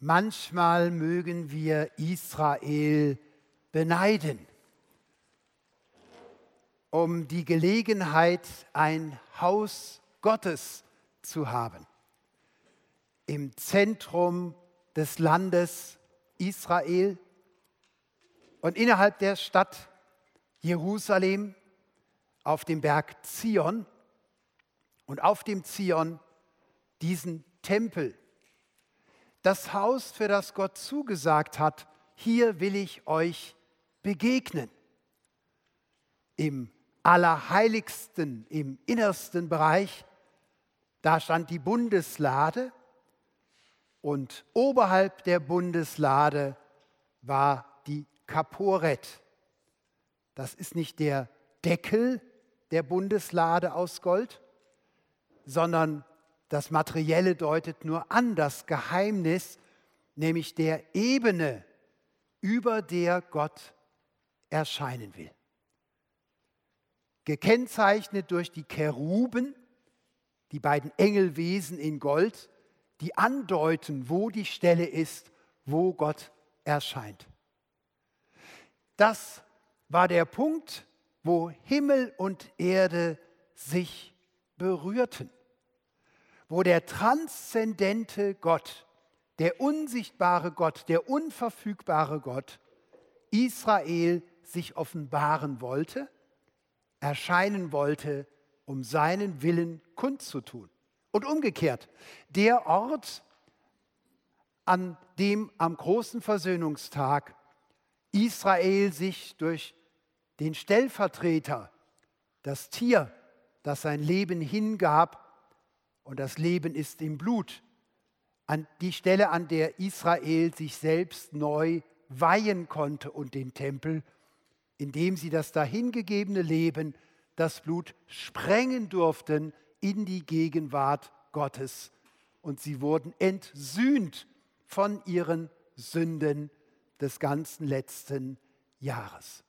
Manchmal mögen wir Israel beneiden um die Gelegenheit, ein Haus Gottes zu haben. Im Zentrum des Landes Israel und innerhalb der Stadt Jerusalem auf dem Berg Zion und auf dem Zion diesen Tempel das Haus, für das Gott zugesagt hat, hier will ich euch begegnen. Im Allerheiligsten, im innersten Bereich, da stand die Bundeslade und oberhalb der Bundeslade war die Kaporet. Das ist nicht der Deckel der Bundeslade aus Gold, sondern das Materielle deutet nur an das Geheimnis, nämlich der Ebene, über der Gott erscheinen will. Gekennzeichnet durch die Keruben, die beiden Engelwesen in Gold, die andeuten, wo die Stelle ist, wo Gott erscheint. Das war der Punkt, wo Himmel und Erde sich berührten wo der transzendente Gott, der unsichtbare Gott, der unverfügbare Gott Israel sich offenbaren wollte, erscheinen wollte, um seinen Willen kundzutun. Und umgekehrt, der Ort, an dem am großen Versöhnungstag Israel sich durch den Stellvertreter, das Tier, das sein Leben hingab, und das Leben ist im Blut. An die Stelle, an der Israel sich selbst neu weihen konnte und den Tempel, indem sie das dahingegebene Leben, das Blut sprengen durften in die Gegenwart Gottes. Und sie wurden entsühnt von ihren Sünden des ganzen letzten Jahres.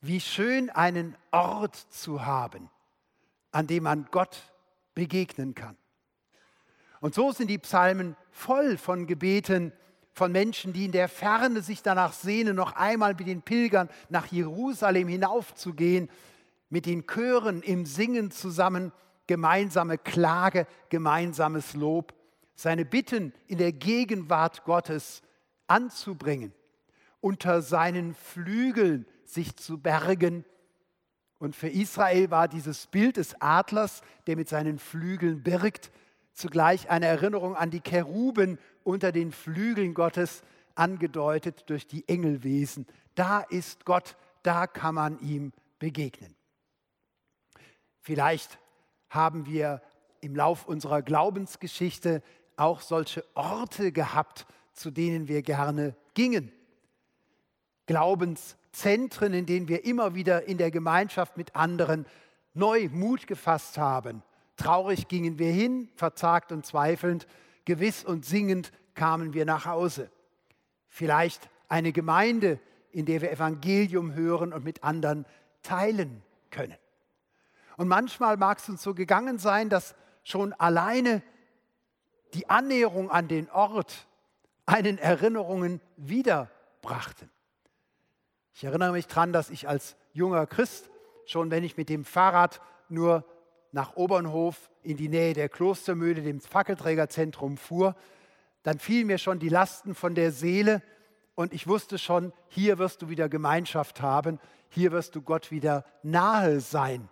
Wie schön einen Ort zu haben, an dem man Gott begegnen kann. Und so sind die Psalmen voll von Gebeten von Menschen, die in der Ferne sich danach sehnen, noch einmal mit den Pilgern nach Jerusalem hinaufzugehen, mit den Chören im Singen zusammen, gemeinsame Klage, gemeinsames Lob, seine Bitten in der Gegenwart Gottes anzubringen, unter seinen Flügeln sich zu bergen und für Israel war dieses Bild des Adlers, der mit seinen Flügeln birgt, zugleich eine Erinnerung an die Keruben unter den Flügeln Gottes, angedeutet durch die Engelwesen. Da ist Gott, da kann man ihm begegnen. Vielleicht haben wir im Lauf unserer Glaubensgeschichte auch solche Orte gehabt, zu denen wir gerne gingen. Glaubens Zentren, in denen wir immer wieder in der Gemeinschaft mit anderen neu Mut gefasst haben. Traurig gingen wir hin, verzagt und zweifelnd, gewiss und singend kamen wir nach Hause. Vielleicht eine Gemeinde, in der wir Evangelium hören und mit anderen teilen können. Und manchmal mag es uns so gegangen sein, dass schon alleine die Annäherung an den Ort einen Erinnerungen wiederbrachten. Ich erinnere mich daran, dass ich als junger Christ, schon wenn ich mit dem Fahrrad nur nach Obernhof in die Nähe der Klostermühle, dem Fackelträgerzentrum fuhr, dann fielen mir schon die Lasten von der Seele und ich wusste schon, hier wirst du wieder Gemeinschaft haben, hier wirst du Gott wieder nahe sein.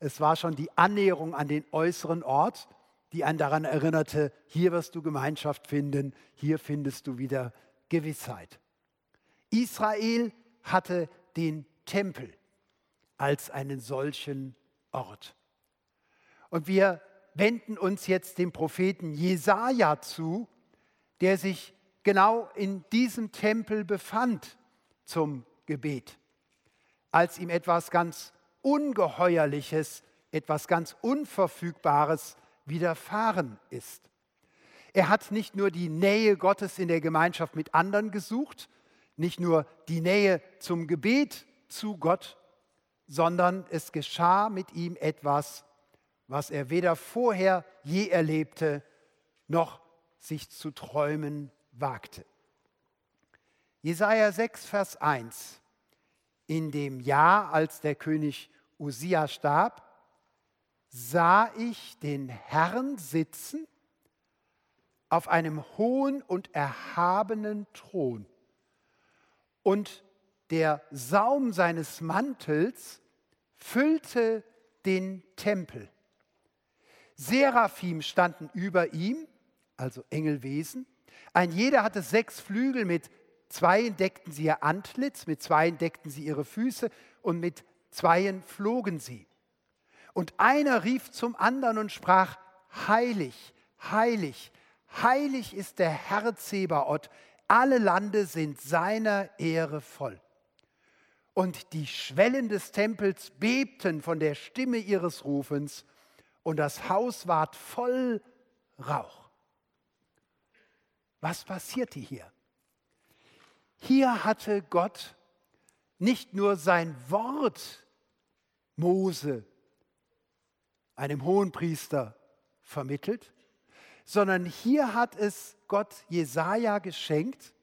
Es war schon die Annäherung an den äußeren Ort, die einen daran erinnerte, hier wirst du Gemeinschaft finden, hier findest du wieder Gewissheit. Israel hatte den Tempel als einen solchen Ort. Und wir wenden uns jetzt dem Propheten Jesaja zu, der sich genau in diesem Tempel befand zum Gebet, als ihm etwas ganz Ungeheuerliches, etwas ganz Unverfügbares widerfahren ist. Er hat nicht nur die Nähe Gottes in der Gemeinschaft mit anderen gesucht, nicht nur die Nähe zum Gebet zu Gott, sondern es geschah mit ihm etwas, was er weder vorher je erlebte, noch sich zu träumen wagte. Jesaja 6, Vers 1. In dem Jahr, als der König Usia starb, sah ich den Herrn sitzen auf einem hohen und erhabenen Thron. Und der Saum seines Mantels füllte den Tempel. Seraphim standen über ihm, also Engelwesen. Ein jeder hatte sechs Flügel, mit zweien deckten sie ihr Antlitz, mit zweien deckten sie ihre Füße und mit zweien flogen sie. Und einer rief zum anderen und sprach, heilig, heilig, heilig ist der Herr Zebaoth, alle Lande sind seiner Ehre voll. Und die Schwellen des Tempels bebten von der Stimme ihres Rufens, und das Haus ward voll Rauch. Was passierte hier? Hier hatte Gott nicht nur sein Wort Mose, einem Hohenpriester, vermittelt, sondern hier hat es Gott Jesaja geschenkt,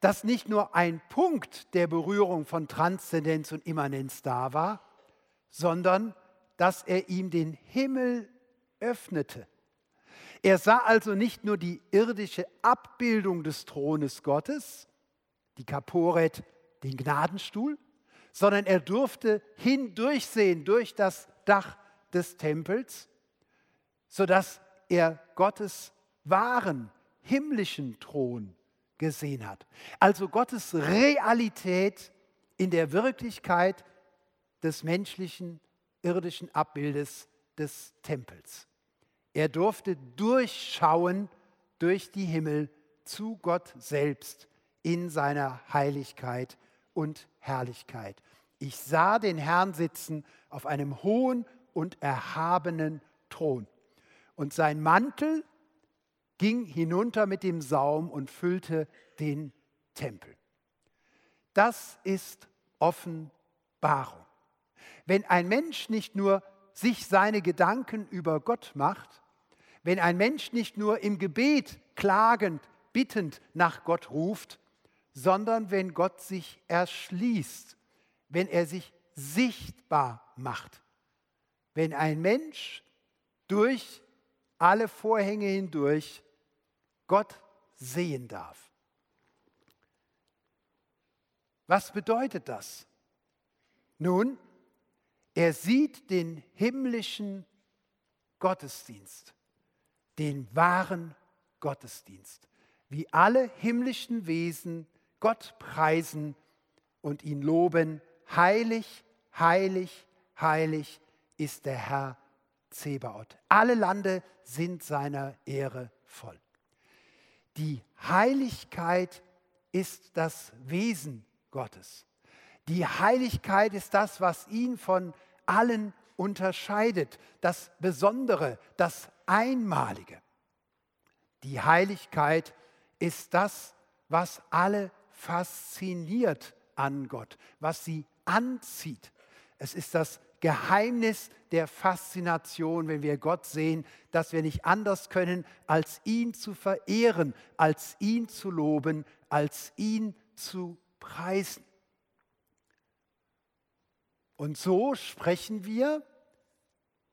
dass nicht nur ein Punkt der Berührung von Transzendenz und Immanenz da war, sondern dass er ihm den Himmel öffnete. Er sah also nicht nur die irdische Abbildung des Thrones Gottes, die Kaporet, den Gnadenstuhl, sondern er durfte hindurchsehen durch das Dach des Tempels, sodass er Gottes wahren himmlischen Thron gesehen hat. Also Gottes Realität in der Wirklichkeit des menschlichen irdischen Abbildes des Tempels. Er durfte durchschauen durch die Himmel zu Gott selbst in seiner Heiligkeit und Herrlichkeit. Ich sah den Herrn sitzen auf einem hohen und erhabenen Thron. Und sein Mantel ging hinunter mit dem Saum und füllte den Tempel. Das ist Offenbarung. Wenn ein Mensch nicht nur sich seine Gedanken über Gott macht, wenn ein Mensch nicht nur im Gebet klagend, bittend nach Gott ruft, sondern wenn Gott sich erschließt, wenn er sich sichtbar macht. Wenn ein Mensch durch alle Vorhänge hindurch Gott sehen darf. Was bedeutet das? Nun, er sieht den himmlischen Gottesdienst, den wahren Gottesdienst, wie alle himmlischen Wesen Gott preisen und ihn loben. Heilig, heilig, heilig ist der Herr Zebaoth. Alle Lande sind seiner Ehre voll. Die Heiligkeit ist das Wesen Gottes. Die Heiligkeit ist das, was ihn von allen unterscheidet, das Besondere, das Einmalige. Die Heiligkeit ist das, was alle fasziniert an Gott, was sie anzieht. Es ist das Geheimnis der Faszination, wenn wir Gott sehen, dass wir nicht anders können, als ihn zu verehren, als ihn zu loben, als ihn zu preisen. Und so sprechen wir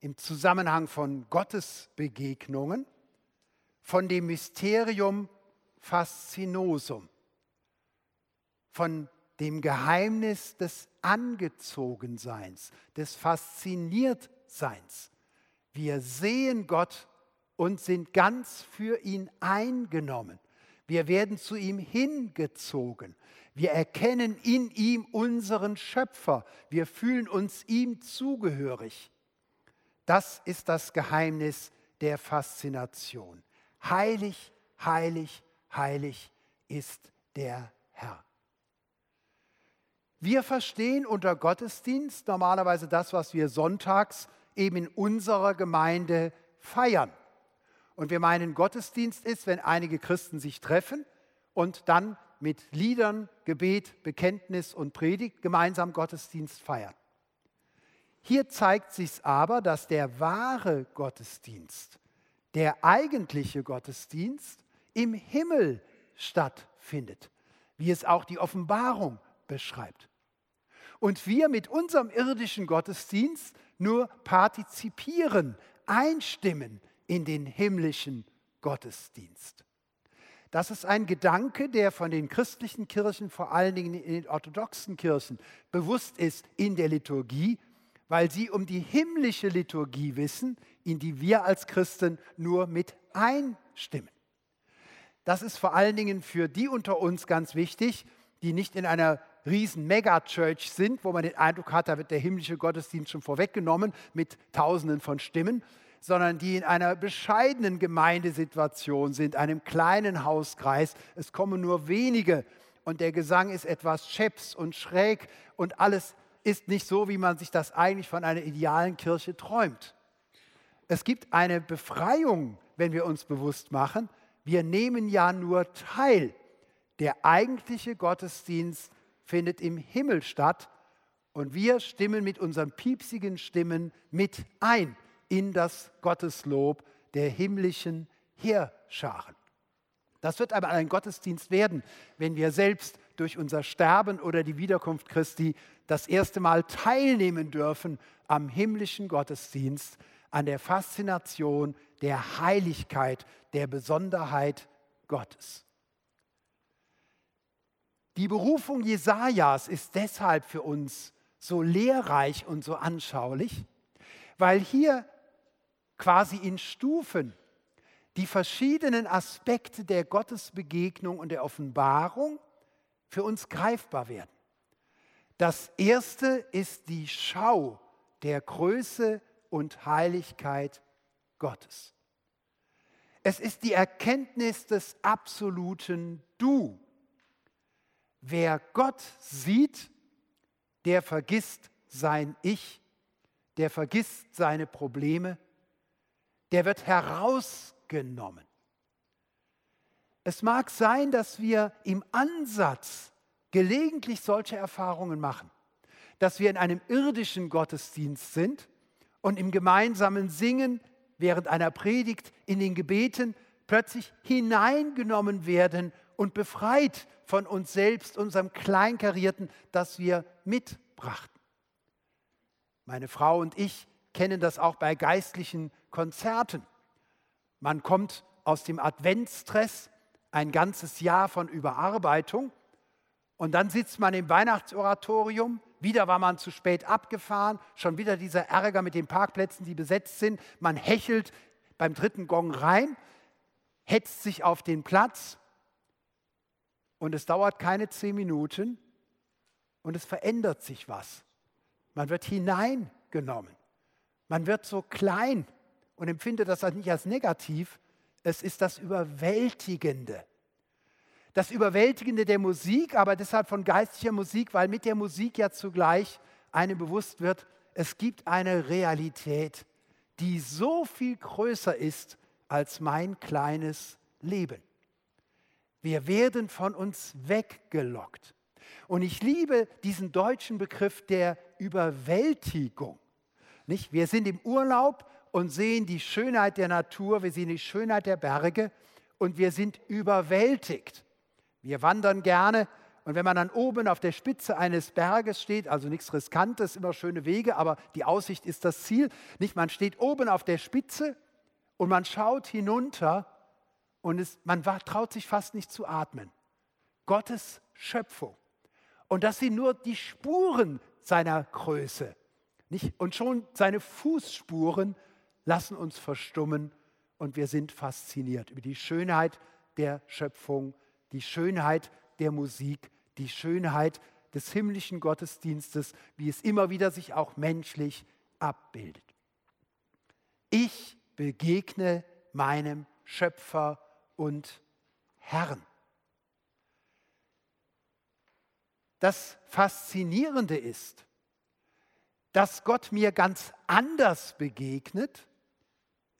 im Zusammenhang von Gottes Begegnungen von dem Mysterium Faszinosum, von dem Geheimnis des Angezogenseins, des Fasziniertseins. Wir sehen Gott und sind ganz für ihn eingenommen. Wir werden zu ihm hingezogen. Wir erkennen in ihm unseren Schöpfer. Wir fühlen uns ihm zugehörig. Das ist das Geheimnis der Faszination. Heilig, heilig, heilig ist der Herr. Wir verstehen unter Gottesdienst normalerweise das, was wir sonntags eben in unserer Gemeinde feiern. Und wir meinen, Gottesdienst ist, wenn einige Christen sich treffen und dann mit Liedern, Gebet, Bekenntnis und Predigt gemeinsam Gottesdienst feiern. Hier zeigt sich aber, dass der wahre Gottesdienst der eigentliche Gottesdienst im Himmel stattfindet, wie es auch die Offenbarung beschreibt. Und wir mit unserem irdischen Gottesdienst nur partizipieren, einstimmen in den himmlischen Gottesdienst. Das ist ein Gedanke, der von den christlichen Kirchen, vor allen Dingen in den orthodoxen Kirchen, bewusst ist in der Liturgie, weil sie um die himmlische Liturgie wissen, in die wir als Christen nur mit einstimmen. Das ist vor allen Dingen für die unter uns ganz wichtig, die nicht in einer riesen Megachurch sind, wo man den Eindruck hat, da wird der himmlische Gottesdienst schon vorweggenommen mit Tausenden von Stimmen, sondern die in einer bescheidenen Gemeindesituation sind, einem kleinen Hauskreis. Es kommen nur wenige und der Gesang ist etwas scheps und schräg und alles ist nicht so, wie man sich das eigentlich von einer idealen Kirche träumt. Es gibt eine Befreiung, wenn wir uns bewusst machen, wir nehmen ja nur teil. Der eigentliche Gottesdienst findet im Himmel statt und wir stimmen mit unseren piepsigen Stimmen mit ein in das Gotteslob der himmlischen Heerscharen. Das wird aber ein Gottesdienst werden, wenn wir selbst durch unser Sterben oder die Wiederkunft Christi das erste Mal teilnehmen dürfen am himmlischen Gottesdienst, an der Faszination der Heiligkeit, der Besonderheit Gottes. Die Berufung Jesajas ist deshalb für uns so lehrreich und so anschaulich, weil hier quasi in Stufen die verschiedenen Aspekte der Gottesbegegnung und der Offenbarung für uns greifbar werden. Das erste ist die Schau der Größe und Heiligkeit Gottes. Es ist die Erkenntnis des absoluten Du. Wer Gott sieht, der vergisst sein Ich, der vergisst seine Probleme, der wird herausgenommen. Es mag sein, dass wir im Ansatz gelegentlich solche Erfahrungen machen, dass wir in einem irdischen Gottesdienst sind und im gemeinsamen Singen während einer Predigt in den Gebeten plötzlich hineingenommen werden und befreit von uns selbst, unserem Kleinkarierten, das wir mitbrachten. Meine Frau und ich kennen das auch bei geistlichen Konzerten. Man kommt aus dem Adventstress, ein ganzes Jahr von Überarbeitung, und dann sitzt man im Weihnachtsoratorium, wieder war man zu spät abgefahren, schon wieder dieser Ärger mit den Parkplätzen, die besetzt sind. Man hechelt beim dritten Gong rein, hetzt sich auf den Platz und es dauert keine zehn Minuten und es verändert sich was. Man wird hineingenommen. Man wird so klein und empfindet das nicht als negativ. Es ist das Überwältigende das Überwältigende der Musik, aber deshalb von geistlicher Musik, weil mit der Musik ja zugleich einem bewusst wird, es gibt eine Realität, die so viel größer ist als mein kleines Leben. Wir werden von uns weggelockt. Und ich liebe diesen deutschen Begriff der Überwältigung. Nicht? Wir sind im Urlaub und sehen die Schönheit der Natur, wir sehen die Schönheit der Berge und wir sind überwältigt. Wir wandern gerne und wenn man dann oben auf der Spitze eines Berges steht, also nichts Riskantes, immer schöne Wege, aber die Aussicht ist das Ziel. Nicht, man steht oben auf der Spitze und man schaut hinunter und es, man traut sich fast nicht zu atmen. Gottes Schöpfung. Und das sind nur die Spuren seiner Größe. Nicht? Und schon seine Fußspuren lassen uns verstummen und wir sind fasziniert über die Schönheit der Schöpfung die Schönheit der Musik, die Schönheit des himmlischen Gottesdienstes, wie es immer wieder sich auch menschlich abbildet. Ich begegne meinem Schöpfer und Herrn. Das Faszinierende ist, dass Gott mir ganz anders begegnet,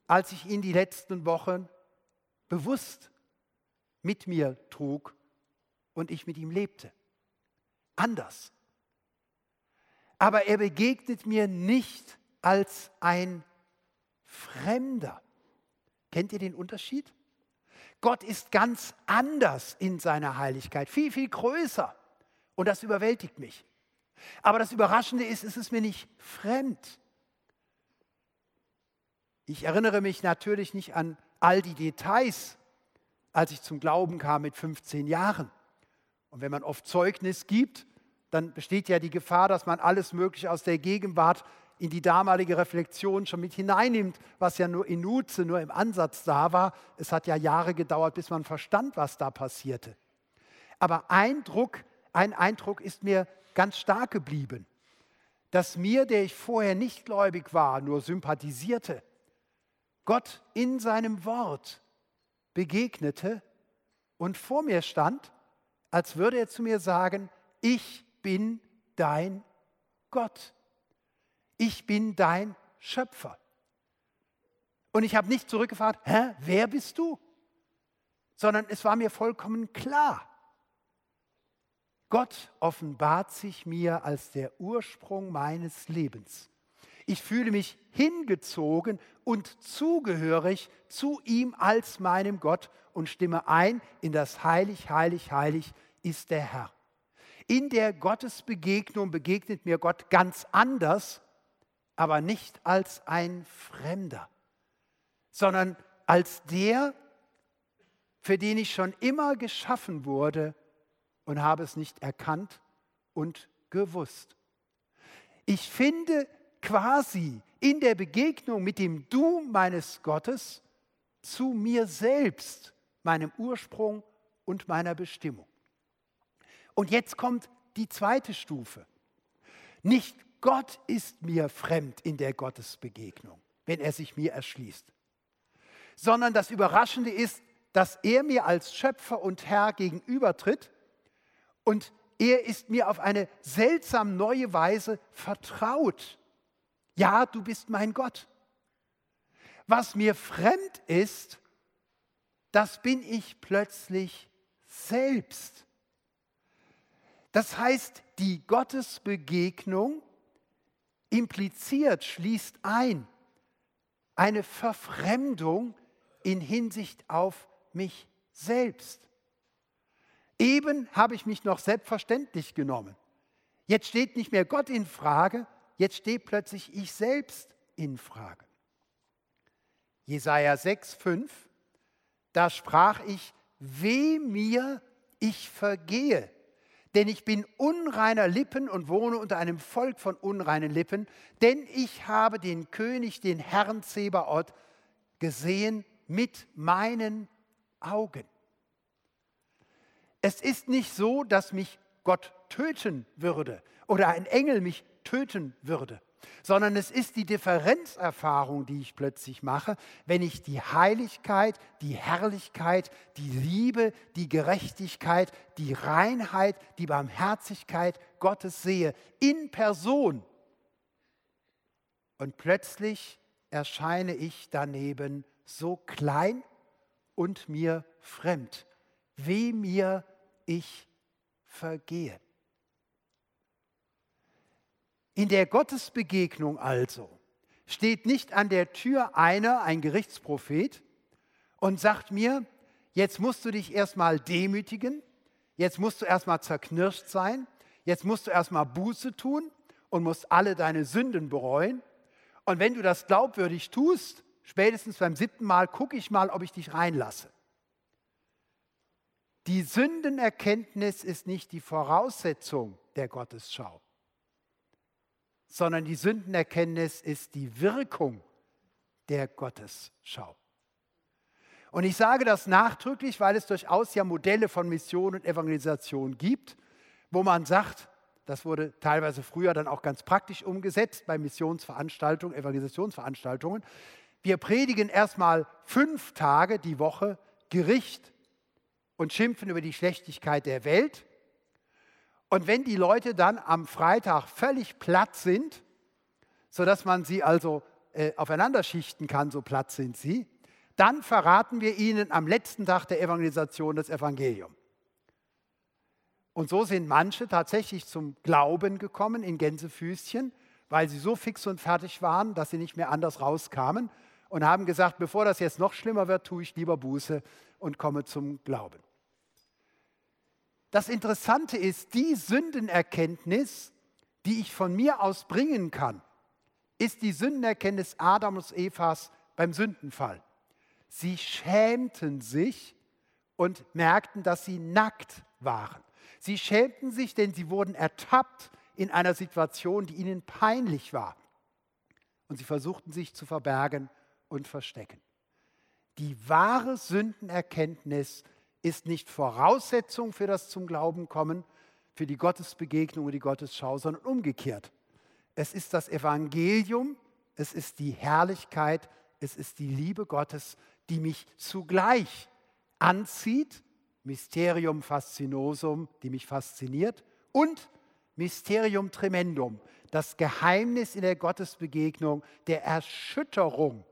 als ich ihn die letzten Wochen bewusst mit mir trug und ich mit ihm lebte. Anders. Aber er begegnet mir nicht als ein Fremder. Kennt ihr den Unterschied? Gott ist ganz anders in seiner Heiligkeit, viel, viel größer. Und das überwältigt mich. Aber das Überraschende ist, es ist mir nicht fremd. Ich erinnere mich natürlich nicht an all die Details, als ich zum Glauben kam mit 15 Jahren. Und wenn man oft Zeugnis gibt, dann besteht ja die Gefahr, dass man alles Mögliche aus der Gegenwart in die damalige Reflexion schon mit hineinnimmt, was ja nur in Nutze, nur im Ansatz da war. Es hat ja Jahre gedauert, bis man verstand, was da passierte. Aber Eindruck, ein Eindruck ist mir ganz stark geblieben, dass mir, der ich vorher nicht gläubig war, nur sympathisierte, Gott in seinem Wort begegnete und vor mir stand, als würde er zu mir sagen, ich bin dein Gott. Ich bin dein Schöpfer. Und ich habe nicht zurückgefragt, hä, wer bist du? Sondern es war mir vollkommen klar. Gott offenbart sich mir als der Ursprung meines Lebens. Ich fühle mich hingezogen und zugehörig zu ihm als meinem Gott und stimme ein in das Heilig, Heilig, Heilig ist der Herr. In der Gottesbegegnung begegnet mir Gott ganz anders, aber nicht als ein Fremder, sondern als der, für den ich schon immer geschaffen wurde und habe es nicht erkannt und gewusst. Ich finde quasi in der Begegnung mit dem Du meines Gottes zu mir selbst, meinem Ursprung und meiner Bestimmung. Und jetzt kommt die zweite Stufe. Nicht Gott ist mir fremd in der Gottesbegegnung, wenn er sich mir erschließt, sondern das Überraschende ist, dass er mir als Schöpfer und Herr gegenübertritt und er ist mir auf eine seltsam neue Weise vertraut ja, du bist mein Gott. Was mir fremd ist, das bin ich plötzlich selbst. Das heißt, die Gottesbegegnung impliziert, schließt ein eine Verfremdung in Hinsicht auf mich selbst. Eben habe ich mich noch selbstverständlich genommen. Jetzt steht nicht mehr Gott in Frage, Jetzt steht plötzlich ich selbst in Frage. Jesaja 6, 5, da sprach ich, weh mir, ich vergehe, denn ich bin unreiner Lippen und wohne unter einem Volk von unreinen Lippen, denn ich habe den König, den Herrn Zebaoth, gesehen mit meinen Augen. Es ist nicht so, dass mich Gott töten würde oder ein Engel mich töten würde, sondern es ist die Differenzerfahrung, die ich plötzlich mache, wenn ich die Heiligkeit, die Herrlichkeit, die Liebe, die Gerechtigkeit, die Reinheit, die Barmherzigkeit Gottes sehe in Person. Und plötzlich erscheine ich daneben so klein und mir fremd, wie mir ich vergehe. In der Gottesbegegnung also steht nicht an der Tür einer, ein Gerichtsprophet, und sagt mir, jetzt musst du dich erstmal demütigen, jetzt musst du erstmal zerknirscht sein, jetzt musst du erstmal Buße tun und musst alle deine Sünden bereuen. Und wenn du das glaubwürdig tust, spätestens beim siebten Mal gucke ich mal, ob ich dich reinlasse. Die Sündenerkenntnis ist nicht die Voraussetzung der Gottesschau sondern die Sündenerkenntnis ist die Wirkung der Gottesschau. Und ich sage das nachdrücklich, weil es durchaus ja Modelle von Mission und Evangelisation gibt, wo man sagt, das wurde teilweise früher dann auch ganz praktisch umgesetzt bei Missionsveranstaltungen, Evangelisationsveranstaltungen. Wir predigen erstmal fünf Tage die Woche Gericht und schimpfen über die Schlechtigkeit der Welt. Und wenn die Leute dann am Freitag völlig platt sind, sodass man sie also äh, aufeinander schichten kann, so platt sind sie, dann verraten wir ihnen am letzten Tag der Evangelisation das Evangelium. Und so sind manche tatsächlich zum Glauben gekommen in Gänsefüßchen, weil sie so fix und fertig waren, dass sie nicht mehr anders rauskamen. und haben gesagt, bevor das jetzt noch schlimmer wird, tue ich lieber Buße und komme zum Glauben. Das Interessante ist, die Sündenerkenntnis, die ich von mir aus bringen kann, ist die Sündenerkenntnis Adams und Evas beim Sündenfall. Sie schämten sich und merkten, dass sie nackt waren. Sie schämten sich, denn sie wurden ertappt in einer Situation, die ihnen peinlich war. Und sie versuchten sich zu verbergen und verstecken. Die wahre Sündenerkenntnis ist nicht Voraussetzung für das zum Glauben kommen, für die Gottesbegegnung und die Gottesschau, sondern umgekehrt. Es ist das Evangelium, es ist die Herrlichkeit, es ist die Liebe Gottes, die mich zugleich anzieht, Mysterium fascinosum, die mich fasziniert, und Mysterium tremendum, das Geheimnis in der Gottesbegegnung der Erschütterung.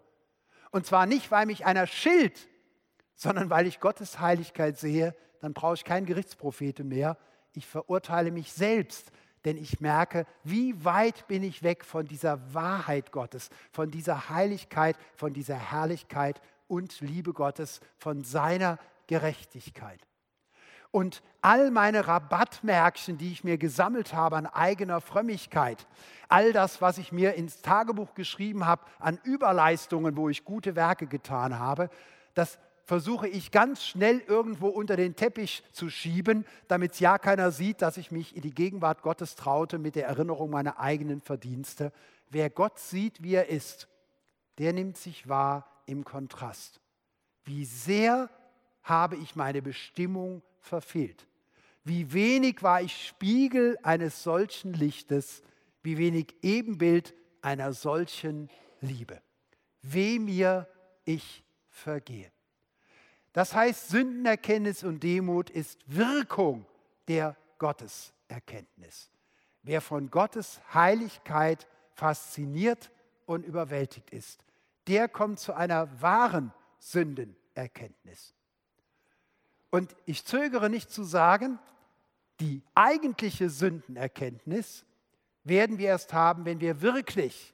Und zwar nicht, weil mich einer schilt, sondern weil ich Gottes Heiligkeit sehe, dann brauche ich keinen Gerichtsprophete mehr. Ich verurteile mich selbst, denn ich merke, wie weit bin ich weg von dieser Wahrheit Gottes, von dieser Heiligkeit, von dieser Herrlichkeit und Liebe Gottes, von seiner Gerechtigkeit. Und all meine Rabattmärkchen, die ich mir gesammelt habe an eigener Frömmigkeit, all das, was ich mir ins Tagebuch geschrieben habe an Überleistungen, wo ich gute Werke getan habe, das versuche ich ganz schnell irgendwo unter den Teppich zu schieben, damit ja keiner sieht, dass ich mich in die Gegenwart Gottes traute mit der Erinnerung meiner eigenen Verdienste. Wer Gott sieht, wie er ist, der nimmt sich wahr im Kontrast. Wie sehr habe ich meine Bestimmung verfehlt? Wie wenig war ich Spiegel eines solchen Lichtes, wie wenig Ebenbild einer solchen Liebe. Weh mir, ich vergehe. Das heißt, Sündenerkenntnis und Demut ist Wirkung der Gotteserkenntnis. Wer von Gottes Heiligkeit fasziniert und überwältigt ist, der kommt zu einer wahren Sündenerkenntnis. Und ich zögere nicht zu sagen, die eigentliche Sündenerkenntnis werden wir erst haben, wenn wir wirklich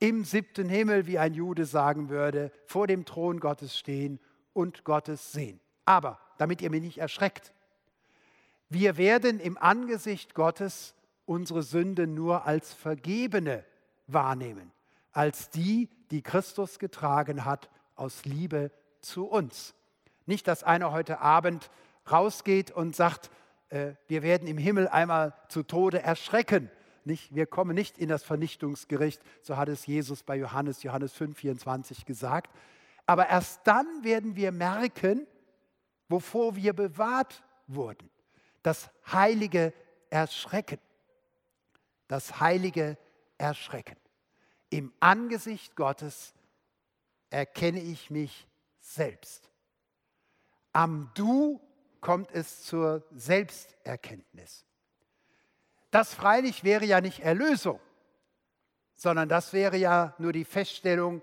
im siebten Himmel, wie ein Jude sagen würde, vor dem Thron Gottes stehen und Gottes sehen. Aber, damit ihr mich nicht erschreckt, wir werden im Angesicht Gottes unsere Sünde nur als vergebene wahrnehmen, als die, die Christus getragen hat aus Liebe zu uns. Nicht, dass einer heute Abend rausgeht und sagt, äh, wir werden im Himmel einmal zu Tode erschrecken. Nicht? Wir kommen nicht in das Vernichtungsgericht, so hat es Jesus bei Johannes, Johannes 5, 24 gesagt, aber erst dann werden wir merken, wovor wir bewahrt wurden. Das heilige Erschrecken. Das heilige Erschrecken. Im Angesicht Gottes erkenne ich mich selbst. Am Du kommt es zur Selbsterkenntnis. Das freilich wäre ja nicht Erlösung, sondern das wäre ja nur die Feststellung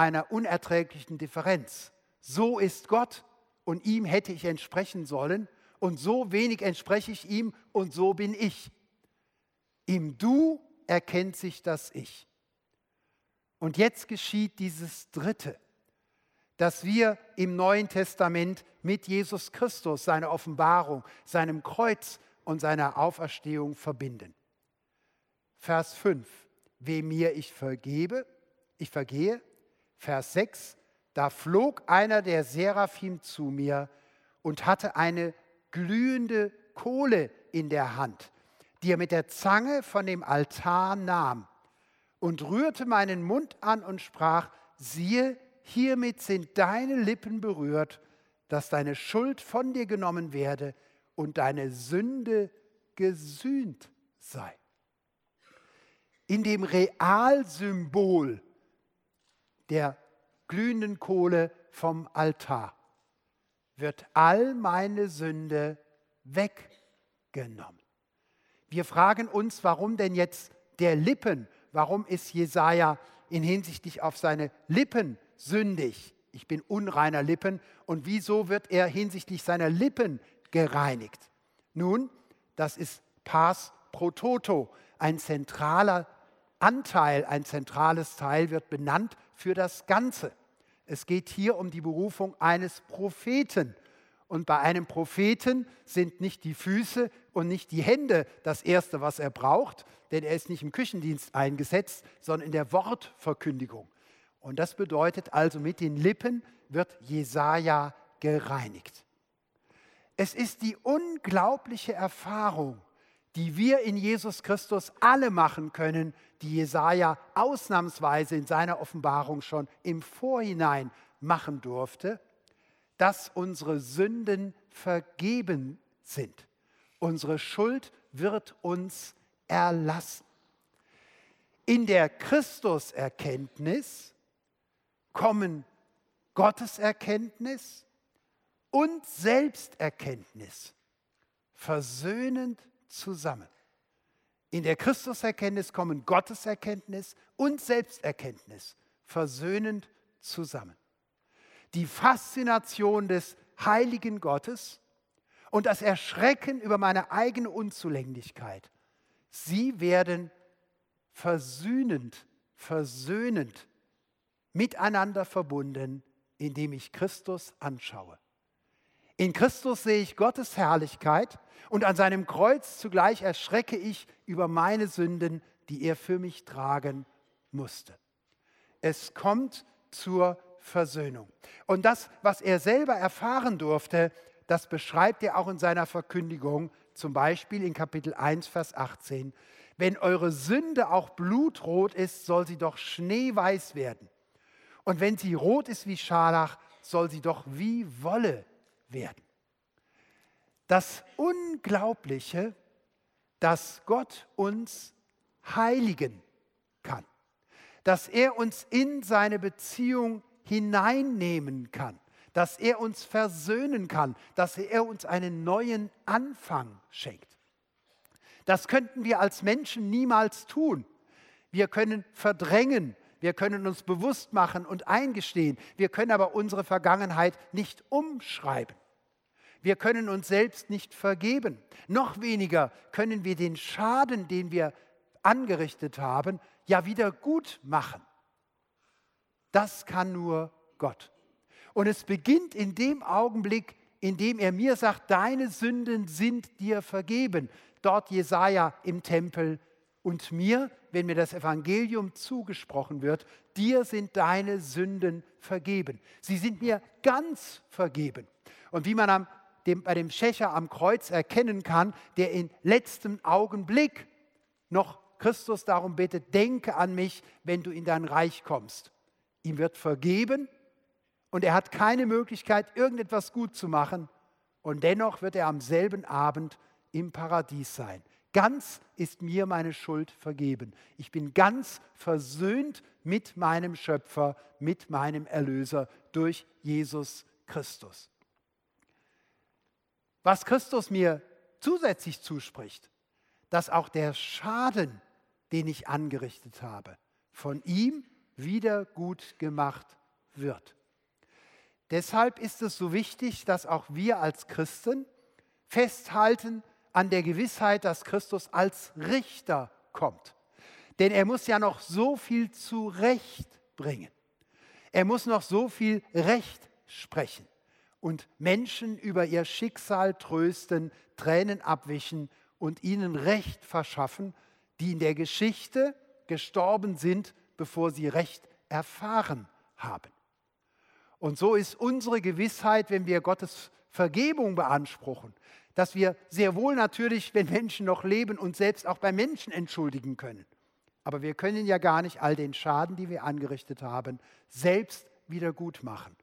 einer unerträglichen Differenz. So ist Gott und ihm hätte ich entsprechen sollen und so wenig entspreche ich ihm und so bin ich. Im Du erkennt sich das Ich. Und jetzt geschieht dieses Dritte, dass wir im Neuen Testament mit Jesus Christus, seiner Offenbarung, seinem Kreuz und seiner Auferstehung verbinden. Vers 5. Wem mir ich vergebe, ich vergehe, Vers 6, da flog einer der Seraphim zu mir und hatte eine glühende Kohle in der Hand, die er mit der Zange von dem Altar nahm und rührte meinen Mund an und sprach, siehe, hiermit sind deine Lippen berührt, dass deine Schuld von dir genommen werde und deine Sünde gesühnt sei. In dem Realsymbol der glühenden Kohle vom Altar, wird all meine Sünde weggenommen. Wir fragen uns, warum denn jetzt der Lippen? Warum ist Jesaja in hinsichtlich auf seine Lippen sündig? Ich bin unreiner Lippen. Und wieso wird er hinsichtlich seiner Lippen gereinigt? Nun, das ist Pas pro toto, ein zentraler Anteil, ein zentrales Teil wird benannt für das Ganze. Es geht hier um die Berufung eines Propheten. Und bei einem Propheten sind nicht die Füße und nicht die Hände das Erste, was er braucht, denn er ist nicht im Küchendienst eingesetzt, sondern in der Wortverkündigung. Und das bedeutet also, mit den Lippen wird Jesaja gereinigt. Es ist die unglaubliche Erfahrung, die wir in Jesus Christus alle machen können, die Jesaja ausnahmsweise in seiner Offenbarung schon im Vorhinein machen durfte, dass unsere Sünden vergeben sind. Unsere Schuld wird uns erlassen. In der Christuserkenntnis kommen Gotteserkenntnis und Selbsterkenntnis versöhnend zusammen. In der Christuserkenntnis kommen Gotteserkenntnis und Selbsterkenntnis versöhnend zusammen. Die Faszination des heiligen Gottes und das Erschrecken über meine eigene Unzulänglichkeit, sie werden versöhnend, versöhnend miteinander verbunden, indem ich Christus anschaue. In Christus sehe ich Gottes Herrlichkeit und an seinem Kreuz zugleich erschrecke ich über meine Sünden, die er für mich tragen musste. Es kommt zur Versöhnung. Und das, was er selber erfahren durfte, das beschreibt er auch in seiner Verkündigung, zum Beispiel in Kapitel 1, Vers 18. Wenn eure Sünde auch blutrot ist, soll sie doch schneeweiß werden. Und wenn sie rot ist wie Scharlach, soll sie doch wie Wolle werden. Das Unglaubliche, dass Gott uns heiligen kann, dass er uns in seine Beziehung hineinnehmen kann, dass er uns versöhnen kann, dass er uns einen neuen Anfang schenkt. Das könnten wir als Menschen niemals tun. Wir können verdrängen, wir können uns bewusst machen und eingestehen, wir können aber unsere Vergangenheit nicht umschreiben. Wir können uns selbst nicht vergeben. Noch weniger können wir den Schaden, den wir angerichtet haben, ja wieder gut machen. Das kann nur Gott. Und es beginnt in dem Augenblick, in dem er mir sagt, deine Sünden sind dir vergeben. Dort Jesaja im Tempel und mir, wenn mir das Evangelium zugesprochen wird, dir sind deine Sünden vergeben. Sie sind mir ganz vergeben. Und wie man am dem, bei dem Schächer am Kreuz erkennen kann, der in letztem Augenblick noch Christus darum bittet, denke an mich, wenn du in dein Reich kommst. Ihm wird vergeben und er hat keine Möglichkeit, irgendetwas gut zu machen. Und dennoch wird er am selben Abend im Paradies sein. Ganz ist mir meine Schuld vergeben. Ich bin ganz versöhnt mit meinem Schöpfer, mit meinem Erlöser durch Jesus Christus was Christus mir zusätzlich zuspricht, dass auch der Schaden, den ich angerichtet habe, von ihm wieder gut gemacht wird. Deshalb ist es so wichtig, dass auch wir als Christen festhalten an der Gewissheit, dass Christus als Richter kommt. Denn er muss ja noch so viel zurechtbringen. Er muss noch so viel Recht sprechen und Menschen über ihr Schicksal trösten, Tränen abwischen und ihnen Recht verschaffen, die in der Geschichte gestorben sind, bevor sie Recht erfahren haben. Und so ist unsere Gewissheit, wenn wir Gottes Vergebung beanspruchen, dass wir sehr wohl natürlich, wenn Menschen noch leben, uns selbst auch bei Menschen entschuldigen können. Aber wir können ja gar nicht all den Schaden, die wir angerichtet haben, selbst wieder gut machen.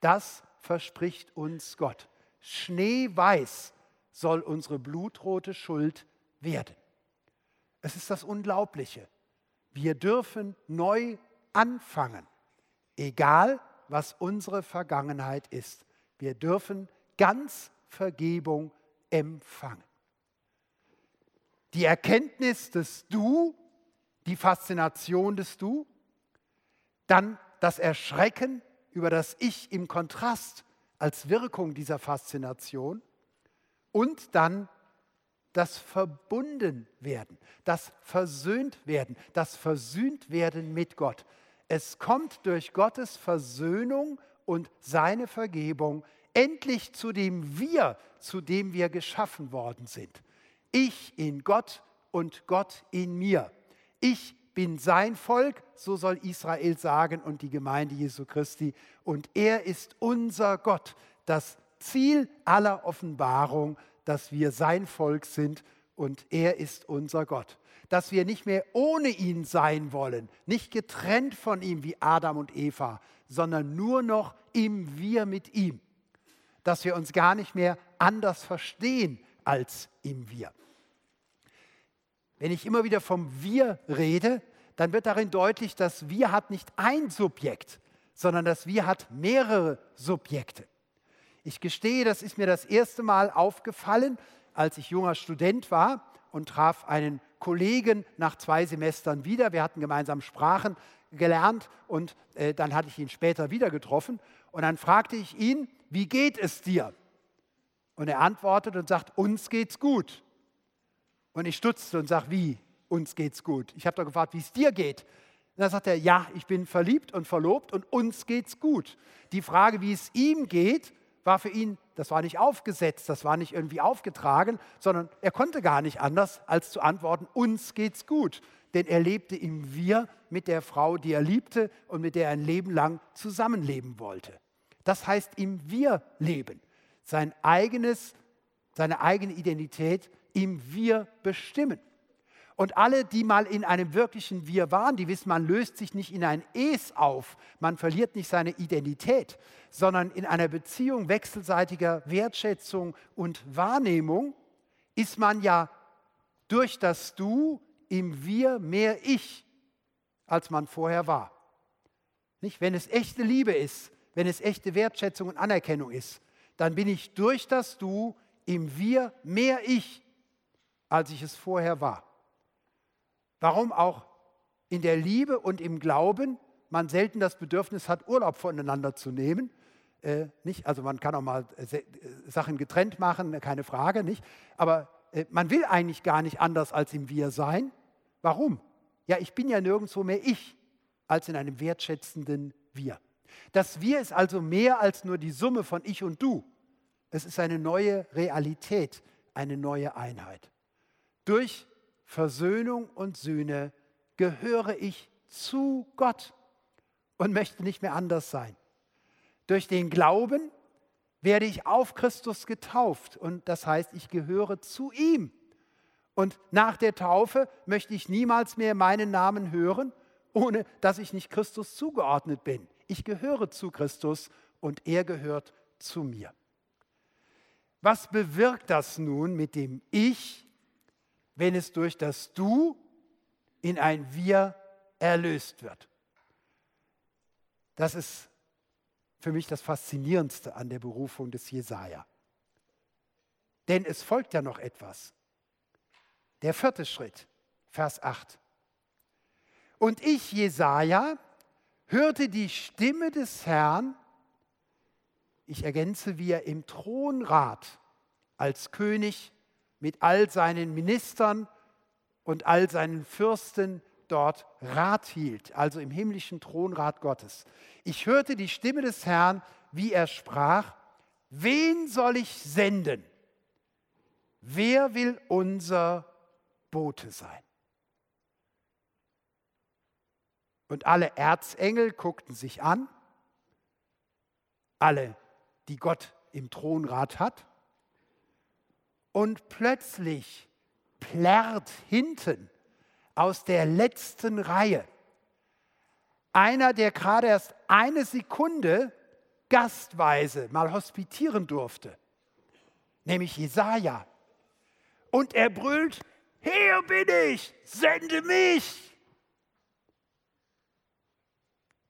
Das verspricht uns Gott. Schneeweiß soll unsere blutrote Schuld werden. Es ist das Unglaubliche. Wir dürfen neu anfangen, egal was unsere Vergangenheit ist. Wir dürfen ganz Vergebung empfangen. Die Erkenntnis des Du, die Faszination des Du, dann das Erschrecken über das Ich im Kontrast als Wirkung dieser Faszination und dann das Verbundenwerden, das Versöhntwerden, das Versöhntwerden mit Gott. Es kommt durch Gottes Versöhnung und seine Vergebung endlich zu dem Wir, zu dem wir geschaffen worden sind. Ich in Gott und Gott in mir. Ich bin sein Volk, so soll Israel sagen und die Gemeinde Jesu Christi. Und er ist unser Gott. Das Ziel aller Offenbarung, dass wir sein Volk sind und er ist unser Gott. Dass wir nicht mehr ohne ihn sein wollen, nicht getrennt von ihm wie Adam und Eva, sondern nur noch im Wir mit ihm. Dass wir uns gar nicht mehr anders verstehen als im Wir. Wenn ich immer wieder vom Wir rede, dann wird darin deutlich, dass Wir hat nicht ein Subjekt, sondern das Wir hat mehrere Subjekte. Ich gestehe, das ist mir das erste Mal aufgefallen, als ich junger Student war und traf einen Kollegen nach zwei Semestern wieder. Wir hatten gemeinsam Sprachen gelernt und äh, dann hatte ich ihn später wieder getroffen. Und dann fragte ich ihn, wie geht es dir? Und er antwortet und sagt, uns geht's gut. Und ich stutzte und sage, wie, uns geht's gut? Ich habe doch gefragt, wie es dir geht. Und dann sagt er, ja, ich bin verliebt und verlobt und uns geht's gut. Die Frage, wie es ihm geht, war für ihn, das war nicht aufgesetzt, das war nicht irgendwie aufgetragen, sondern er konnte gar nicht anders, als zu antworten, uns geht's gut. Denn er lebte im Wir mit der Frau, die er liebte und mit der er ein Leben lang zusammenleben wollte. Das heißt im Wir leben. Sein eigenes, seine eigene Identität im Wir bestimmen. Und alle, die mal in einem wirklichen Wir waren, die wissen, man löst sich nicht in ein Es auf, man verliert nicht seine Identität, sondern in einer Beziehung wechselseitiger Wertschätzung und Wahrnehmung ist man ja durch das Du im Wir mehr Ich, als man vorher war. Nicht? Wenn es echte Liebe ist, wenn es echte Wertschätzung und Anerkennung ist, dann bin ich durch das Du im Wir mehr Ich, als ich es vorher war. Warum auch in der Liebe und im Glauben man selten das Bedürfnis hat, Urlaub voneinander zu nehmen. Äh, nicht? Also man kann auch mal äh, äh Sachen getrennt machen, keine Frage, nicht? Aber äh, man will eigentlich gar nicht anders als im Wir sein. Warum? Ja, ich bin ja nirgendwo mehr ich als in einem wertschätzenden Wir. Das Wir ist also mehr als nur die Summe von ich und du. Es ist eine neue Realität, eine neue Einheit. Durch Versöhnung und Sühne gehöre ich zu Gott und möchte nicht mehr anders sein. Durch den Glauben werde ich auf Christus getauft und das heißt, ich gehöre zu ihm. Und nach der Taufe möchte ich niemals mehr meinen Namen hören, ohne dass ich nicht Christus zugeordnet bin. Ich gehöre zu Christus und er gehört zu mir. Was bewirkt das nun mit dem Ich, wenn es durch das Du in ein Wir erlöst wird? Das ist für mich das Faszinierendste an der Berufung des Jesaja. Denn es folgt ja noch etwas. Der vierte Schritt, Vers 8. Und ich, Jesaja, hörte die Stimme des Herrn, ich ergänze, wie er im Thronrat als König mit all seinen Ministern und all seinen Fürsten dort Rat hielt, also im himmlischen Thronrat Gottes. Ich hörte die Stimme des Herrn, wie er sprach, wen soll ich senden? Wer will unser Bote sein? Und alle Erzengel guckten sich an, alle, die Gott im Thronrat hat. Und plötzlich plärrt hinten aus der letzten Reihe einer, der gerade erst eine Sekunde gastweise mal hospitieren durfte, nämlich Jesaja. Und er brüllt: Hier bin ich, sende mich!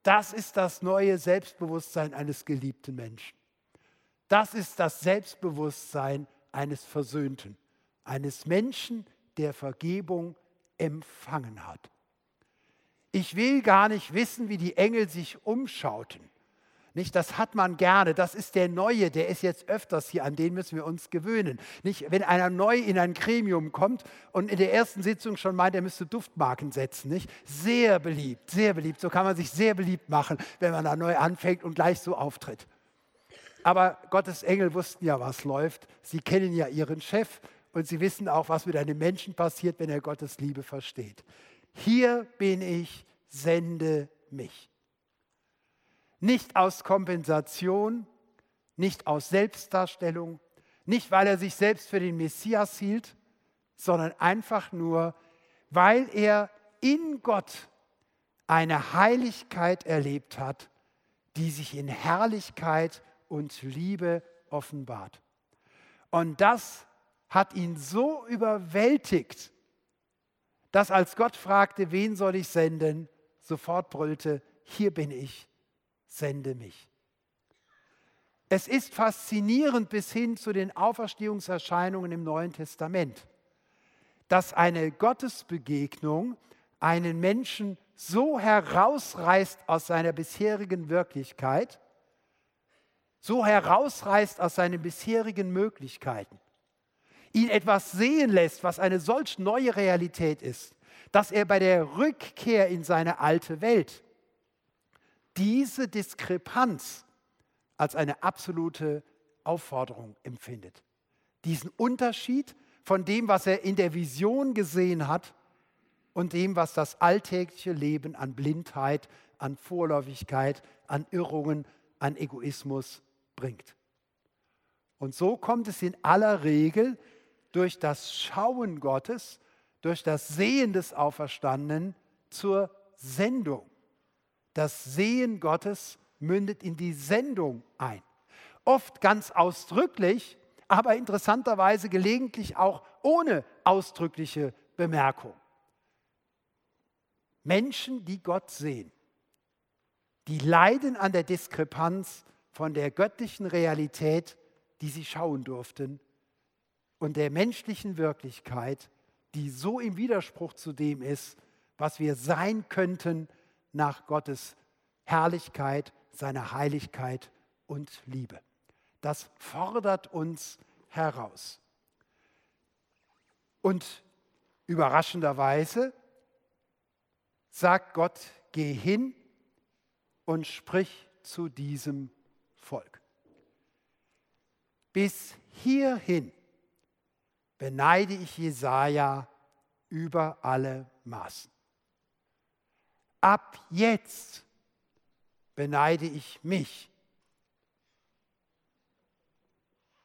Das ist das neue Selbstbewusstsein eines geliebten Menschen. Das ist das Selbstbewusstsein eines Versöhnten, eines Menschen, der Vergebung empfangen hat. Ich will gar nicht wissen, wie die Engel sich umschauten. Nicht, das hat man gerne, das ist der Neue, der ist jetzt öfters hier, an den müssen wir uns gewöhnen. Nicht, wenn einer neu in ein Gremium kommt und in der ersten Sitzung schon meint, er müsste Duftmarken setzen, nicht? Sehr beliebt, sehr beliebt. So kann man sich sehr beliebt machen, wenn man da neu anfängt und gleich so auftritt. Aber Gottes Engel wussten ja, was läuft. Sie kennen ja ihren Chef und sie wissen auch, was mit einem Menschen passiert, wenn er Gottes Liebe versteht. Hier bin ich, sende mich. Nicht aus Kompensation, nicht aus Selbstdarstellung, nicht weil er sich selbst für den Messias hielt, sondern einfach nur, weil er in Gott eine Heiligkeit erlebt hat, die sich in Herrlichkeit und Liebe offenbart. Und das hat ihn so überwältigt, dass als Gott fragte, wen soll ich senden, sofort brüllte, hier bin ich, sende mich. Es ist faszinierend bis hin zu den Auferstehungserscheinungen im Neuen Testament, dass eine Gottesbegegnung einen Menschen so herausreißt aus seiner bisherigen Wirklichkeit, so herausreißt aus seinen bisherigen Möglichkeiten, ihn etwas sehen lässt, was eine solch neue Realität ist, dass er bei der Rückkehr in seine alte Welt diese Diskrepanz als eine absolute Aufforderung empfindet. Diesen Unterschied von dem, was er in der Vision gesehen hat und dem, was das alltägliche Leben an Blindheit, an Vorläufigkeit, an Irrungen, an Egoismus bringt. Und so kommt es in aller Regel durch das Schauen Gottes, durch das Sehen des Auferstandenen zur Sendung. Das Sehen Gottes mündet in die Sendung ein. Oft ganz ausdrücklich, aber interessanterweise gelegentlich auch ohne ausdrückliche Bemerkung. Menschen, die Gott sehen, die leiden an der Diskrepanz von der göttlichen Realität, die sie schauen durften, und der menschlichen Wirklichkeit, die so im Widerspruch zu dem ist, was wir sein könnten nach Gottes Herrlichkeit, seiner Heiligkeit und Liebe. Das fordert uns heraus. Und überraschenderweise sagt Gott, geh hin und sprich zu diesem Volk. Bis hierhin beneide ich Jesaja über alle Maßen. Ab jetzt beneide ich mich,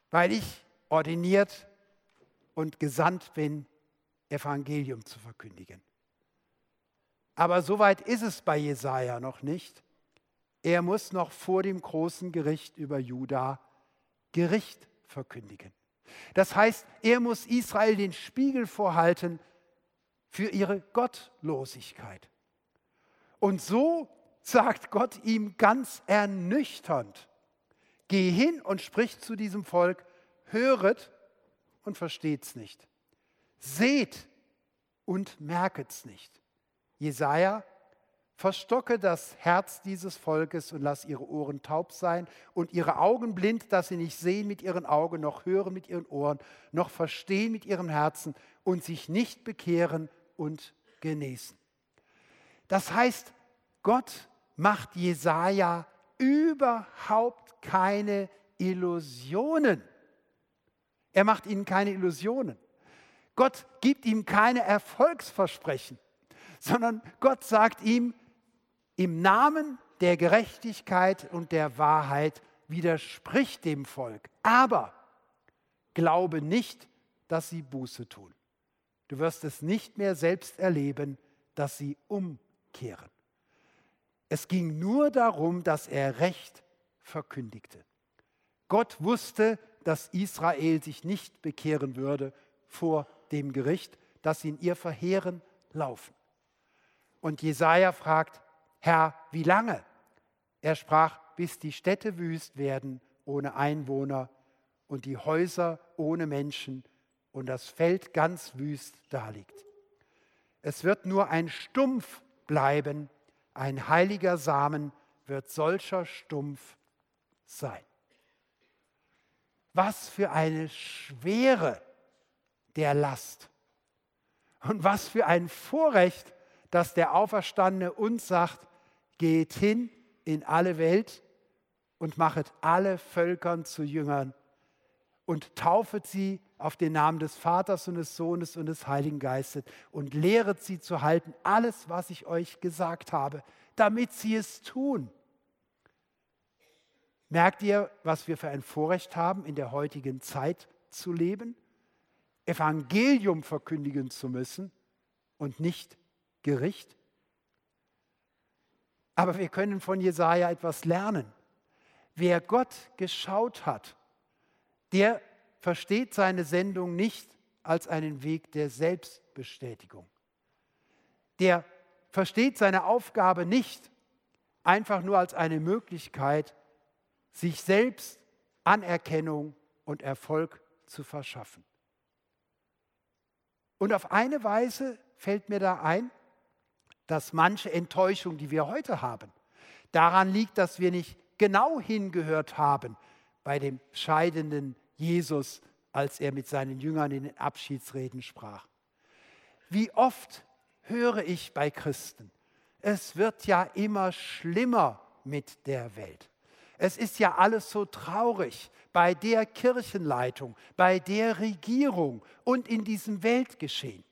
weil ich ordiniert und gesandt bin, Evangelium zu verkündigen. Aber so weit ist es bei Jesaja noch nicht. Er muss noch vor dem großen Gericht über Juda Gericht verkündigen. Das heißt, er muss Israel den Spiegel vorhalten für ihre Gottlosigkeit. Und so sagt Gott ihm ganz ernüchternd, geh hin und sprich zu diesem Volk, höret und versteht's nicht. Seht und merket's nicht. Jesaja Verstocke das Herz dieses Volkes und lass ihre Ohren taub sein und ihre Augen blind, dass sie nicht sehen mit ihren Augen, noch hören mit ihren Ohren, noch verstehen mit ihrem Herzen und sich nicht bekehren und genießen. Das heißt, Gott macht Jesaja überhaupt keine Illusionen. Er macht ihnen keine Illusionen. Gott gibt ihm keine Erfolgsversprechen, sondern Gott sagt ihm, im Namen der Gerechtigkeit und der Wahrheit widerspricht dem Volk. Aber glaube nicht, dass sie Buße tun. Du wirst es nicht mehr selbst erleben, dass sie umkehren. Es ging nur darum, dass er Recht verkündigte. Gott wusste, dass Israel sich nicht bekehren würde vor dem Gericht, dass in ihr Verheeren laufen. Und Jesaja fragt, Herr, wie lange? Er sprach, bis die Städte wüst werden ohne Einwohner und die Häuser ohne Menschen und das Feld ganz wüst daliegt. Es wird nur ein Stumpf bleiben, ein heiliger Samen wird solcher Stumpf sein. Was für eine Schwere der Last. Und was für ein Vorrecht, dass der Auferstandene uns sagt, geht hin in alle Welt und machet alle Völkern zu Jüngern und taufet sie auf den Namen des Vaters und des Sohnes und des Heiligen Geistes und lehret sie zu halten, alles, was ich euch gesagt habe, damit sie es tun. Merkt ihr, was wir für ein Vorrecht haben, in der heutigen Zeit zu leben? Evangelium verkündigen zu müssen und nicht Gericht? Aber wir können von Jesaja etwas lernen. Wer Gott geschaut hat, der versteht seine Sendung nicht als einen Weg der Selbstbestätigung. Der versteht seine Aufgabe nicht einfach nur als eine Möglichkeit, sich selbst Anerkennung und Erfolg zu verschaffen. Und auf eine Weise fällt mir da ein, dass manche Enttäuschung, die wir heute haben, daran liegt, dass wir nicht genau hingehört haben bei dem scheidenden Jesus, als er mit seinen Jüngern in den Abschiedsreden sprach. Wie oft höre ich bei Christen, es wird ja immer schlimmer mit der Welt. Es ist ja alles so traurig bei der Kirchenleitung, bei der Regierung und in diesem Weltgeschehen.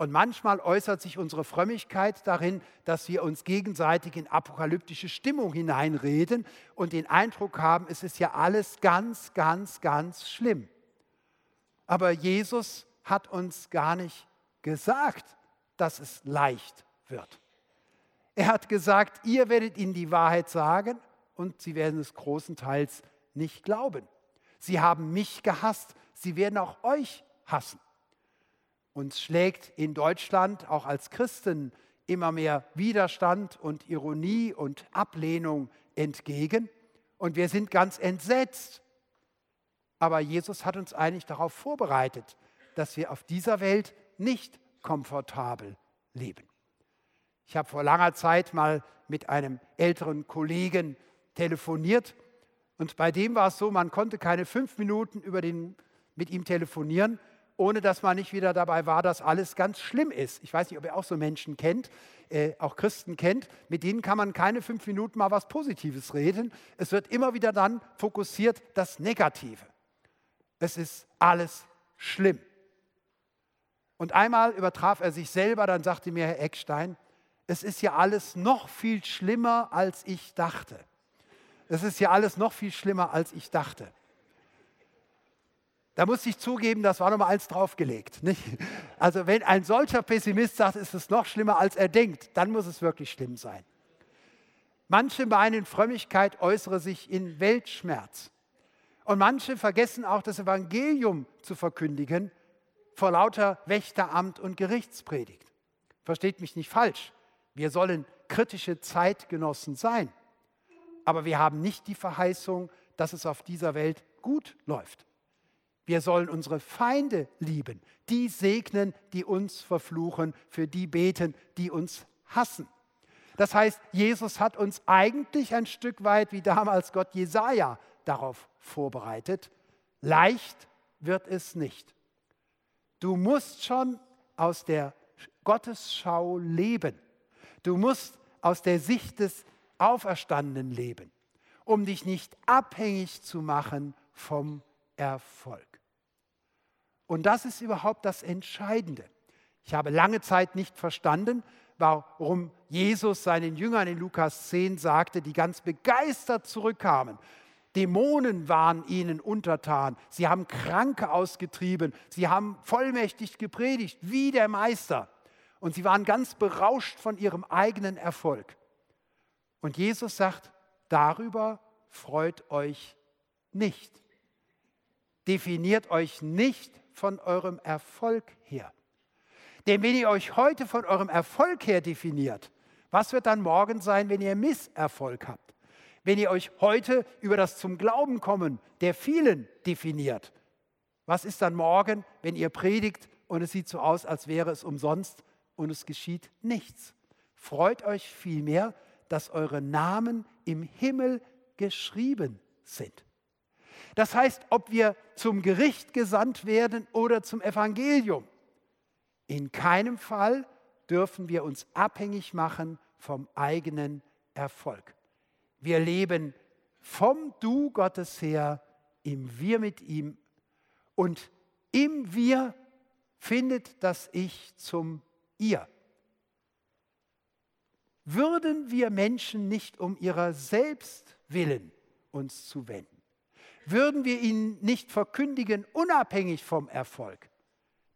Und manchmal äußert sich unsere Frömmigkeit darin, dass wir uns gegenseitig in apokalyptische Stimmung hineinreden und den Eindruck haben, es ist ja alles ganz, ganz, ganz schlimm. Aber Jesus hat uns gar nicht gesagt, dass es leicht wird. Er hat gesagt, ihr werdet ihnen die Wahrheit sagen und sie werden es großenteils nicht glauben. Sie haben mich gehasst, sie werden auch euch hassen. Uns schlägt in Deutschland auch als Christen immer mehr Widerstand und Ironie und Ablehnung entgegen. Und wir sind ganz entsetzt. Aber Jesus hat uns eigentlich darauf vorbereitet, dass wir auf dieser Welt nicht komfortabel leben. Ich habe vor langer Zeit mal mit einem älteren Kollegen telefoniert und bei dem war es so, man konnte keine fünf Minuten über den, mit ihm telefonieren, ohne dass man nicht wieder dabei war, dass alles ganz schlimm ist. Ich weiß nicht, ob ihr auch so Menschen kennt, äh, auch Christen kennt, mit denen kann man keine fünf Minuten mal was Positives reden. Es wird immer wieder dann fokussiert das Negative. Es ist alles schlimm. Und einmal übertraf er sich selber, dann sagte mir Herr Eckstein, es ist ja alles noch viel schlimmer, als ich dachte. Es ist ja alles noch viel schlimmer, als ich dachte. Da muss ich zugeben, das war nochmal eins draufgelegt. Nicht? Also wenn ein solcher Pessimist sagt, ist es noch schlimmer, als er denkt, dann muss es wirklich schlimm sein. Manche meinen, Frömmigkeit äußere sich in Weltschmerz. Und manche vergessen auch das Evangelium zu verkündigen vor lauter Wächteramt und Gerichtspredigt. Versteht mich nicht falsch. Wir sollen kritische Zeitgenossen sein. Aber wir haben nicht die Verheißung, dass es auf dieser Welt gut läuft. Wir sollen unsere Feinde lieben, die segnen, die uns verfluchen, für die beten, die uns hassen. Das heißt, Jesus hat uns eigentlich ein Stück weit wie damals Gott Jesaja darauf vorbereitet. Leicht wird es nicht. Du musst schon aus der Gottesschau leben. Du musst aus der Sicht des Auferstandenen leben, um dich nicht abhängig zu machen vom Erfolg. Und das ist überhaupt das Entscheidende. Ich habe lange Zeit nicht verstanden, warum Jesus seinen Jüngern in Lukas 10 sagte, die ganz begeistert zurückkamen. Dämonen waren ihnen untertan. Sie haben Kranke ausgetrieben. Sie haben vollmächtig gepredigt, wie der Meister. Und sie waren ganz berauscht von ihrem eigenen Erfolg. Und Jesus sagt, darüber freut euch nicht. Definiert euch nicht von eurem Erfolg her. Denn wenn ihr euch heute von eurem Erfolg her definiert, was wird dann morgen sein, wenn ihr Misserfolg habt? Wenn ihr euch heute über das zum Glauben kommen der vielen definiert, was ist dann morgen, wenn ihr predigt und es sieht so aus, als wäre es umsonst und es geschieht nichts? Freut euch vielmehr, dass eure Namen im Himmel geschrieben sind. Das heißt, ob wir zum Gericht gesandt werden oder zum Evangelium, in keinem Fall dürfen wir uns abhängig machen vom eigenen Erfolg. Wir leben vom Du Gottes her im Wir mit ihm und im Wir findet das Ich zum Ihr. Würden wir Menschen nicht um ihrer selbst willen uns zu wenden, würden wir ihnen nicht verkündigen, unabhängig vom Erfolg,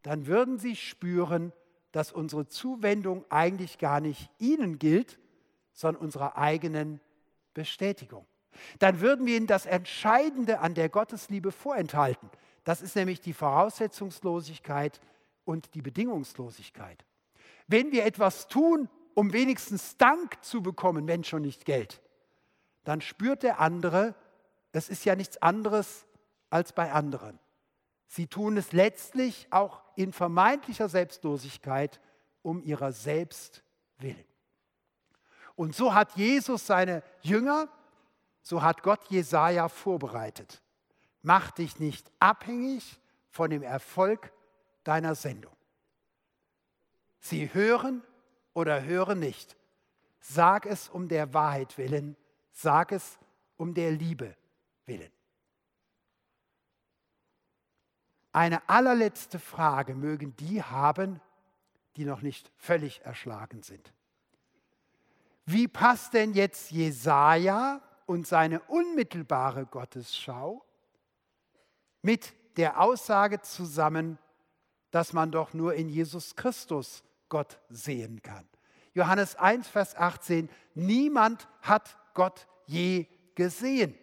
dann würden sie spüren, dass unsere Zuwendung eigentlich gar nicht ihnen gilt, sondern unserer eigenen Bestätigung. Dann würden wir ihnen das Entscheidende an der Gottesliebe vorenthalten. Das ist nämlich die Voraussetzungslosigkeit und die Bedingungslosigkeit. Wenn wir etwas tun, um wenigstens Dank zu bekommen, wenn schon nicht Geld, dann spürt der andere, es ist ja nichts anderes als bei anderen. Sie tun es letztlich auch in vermeintlicher Selbstlosigkeit um ihrer selbst willen. Und so hat Jesus seine Jünger, so hat Gott Jesaja vorbereitet. Mach dich nicht abhängig von dem Erfolg deiner Sendung. Sie hören oder hören nicht. Sag es um der Wahrheit willen, sag es um der Liebe willen. Eine allerletzte Frage mögen die haben, die noch nicht völlig erschlagen sind. Wie passt denn jetzt Jesaja und seine unmittelbare Gottesschau mit der Aussage zusammen, dass man doch nur in Jesus Christus Gott sehen kann? Johannes 1, Vers 18, niemand hat Gott je gesehen.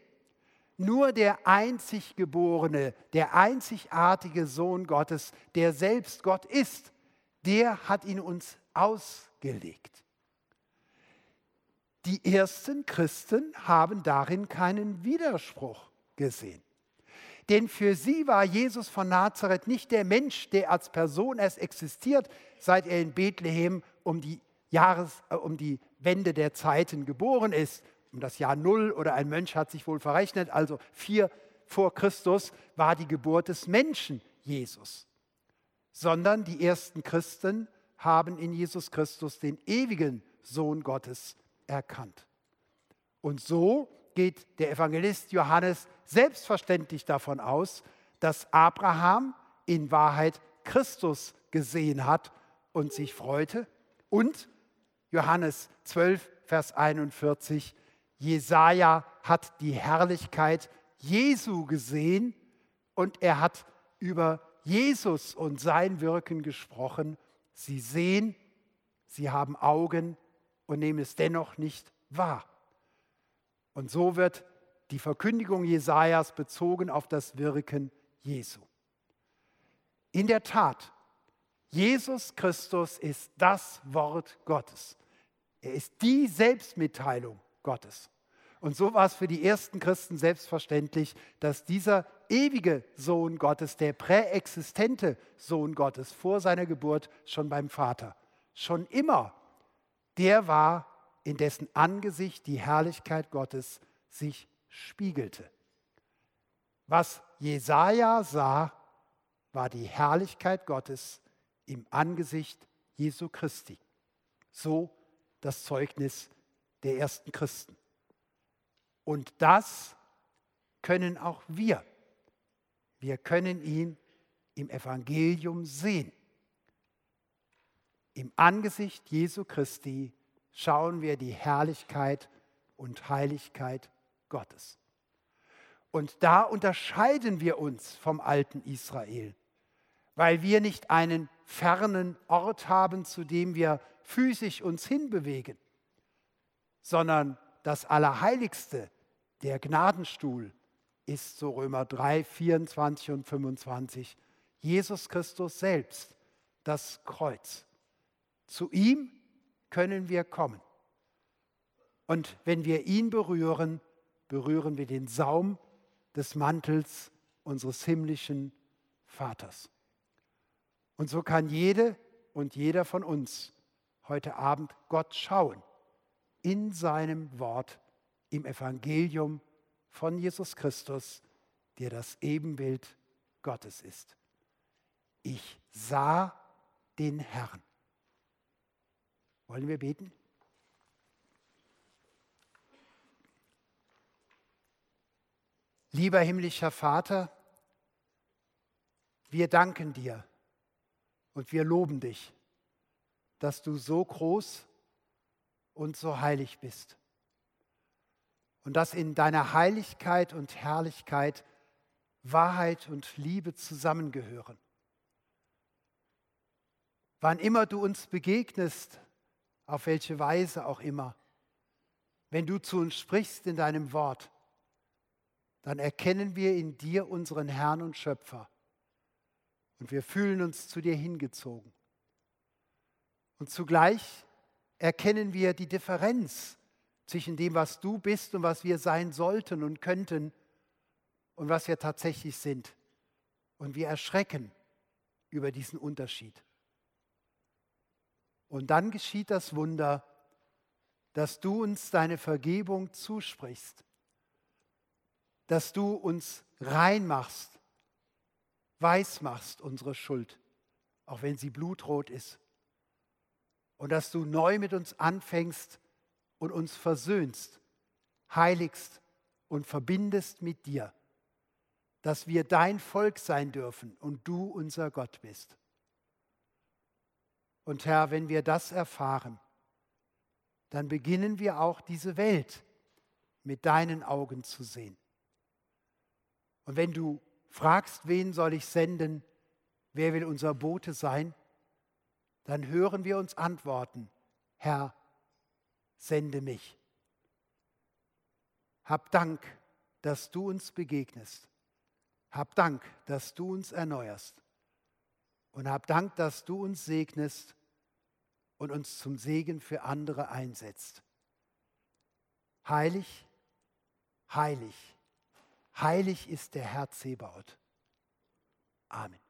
Nur der einzig geborene, der einzigartige Sohn Gottes, der selbst Gott ist, der hat ihn uns ausgelegt. Die ersten Christen haben darin keinen Widerspruch gesehen. Denn für sie war Jesus von Nazareth nicht der Mensch, der als Person erst existiert, seit er in Bethlehem um die, Jahres, äh, um die Wende der Zeiten geboren ist, um das Jahr Null oder ein Mönch hat sich wohl verrechnet, also vier vor Christus war die Geburt des Menschen Jesus, sondern die ersten Christen haben in Jesus Christus den ewigen Sohn Gottes erkannt. Und so geht der Evangelist Johannes selbstverständlich davon aus, dass Abraham in Wahrheit Christus gesehen hat und sich freute. Und Johannes 12, Vers 41, Jesaja hat die Herrlichkeit Jesu gesehen und er hat über Jesus und sein Wirken gesprochen. Sie sehen, sie haben Augen und nehmen es dennoch nicht wahr. Und so wird die Verkündigung Jesajas bezogen auf das Wirken Jesu. In der Tat, Jesus Christus ist das Wort Gottes. Er ist die Selbstmitteilung Gottes. Und so war es für die ersten Christen selbstverständlich, dass dieser ewige Sohn Gottes, der präexistente Sohn Gottes vor seiner Geburt schon beim Vater, schon immer, der war, in dessen Angesicht die Herrlichkeit Gottes sich spiegelte. Was Jesaja sah, war die Herrlichkeit Gottes im Angesicht Jesu Christi. So das Zeugnis der ersten Christen. Und das können auch wir. Wir können ihn im Evangelium sehen. Im Angesicht Jesu Christi schauen wir die Herrlichkeit und Heiligkeit Gottes. Und da unterscheiden wir uns vom alten Israel, weil wir nicht einen fernen Ort haben, zu dem wir physisch uns hinbewegen, sondern das Allerheiligste, der Gnadenstuhl, ist so Römer 3, 24 und 25, Jesus Christus selbst, das Kreuz. Zu ihm können wir kommen. Und wenn wir ihn berühren, berühren wir den Saum des Mantels unseres himmlischen Vaters. Und so kann jede und jeder von uns heute Abend Gott schauen in seinem Wort, im Evangelium von Jesus Christus, der das Ebenbild Gottes ist. Ich sah den Herrn. Wollen wir beten? Lieber himmlischer Vater, wir danken dir und wir loben dich, dass du so groß und so heilig bist. Und dass in deiner Heiligkeit und Herrlichkeit Wahrheit und Liebe zusammengehören. Wann immer du uns begegnest, auf welche Weise auch immer, wenn du zu uns sprichst in deinem Wort, dann erkennen wir in dir unseren Herrn und Schöpfer und wir fühlen uns zu dir hingezogen. Und zugleich erkennen wir die Differenz zwischen dem, was du bist und was wir sein sollten und könnten und was wir tatsächlich sind. Und wir erschrecken über diesen Unterschied. Und dann geschieht das Wunder, dass du uns deine Vergebung zusprichst, dass du uns rein machst, weiß machst unsere Schuld, auch wenn sie blutrot ist, und dass du neu mit uns anfängst und uns versöhnst, heiligst und verbindest mit dir, dass wir dein Volk sein dürfen und du unser Gott bist. Und Herr, wenn wir das erfahren, dann beginnen wir auch diese Welt mit deinen Augen zu sehen. Und wenn du fragst, wen soll ich senden, wer will unser Bote sein, dann hören wir uns antworten, Herr, sende mich. Hab Dank, dass du uns begegnest. Hab Dank, dass du uns erneuerst. Und hab Dank, dass du uns segnest und uns zum Segen für andere einsetzt. Heilig, heilig, heilig ist der Herr Zebaoth. Amen.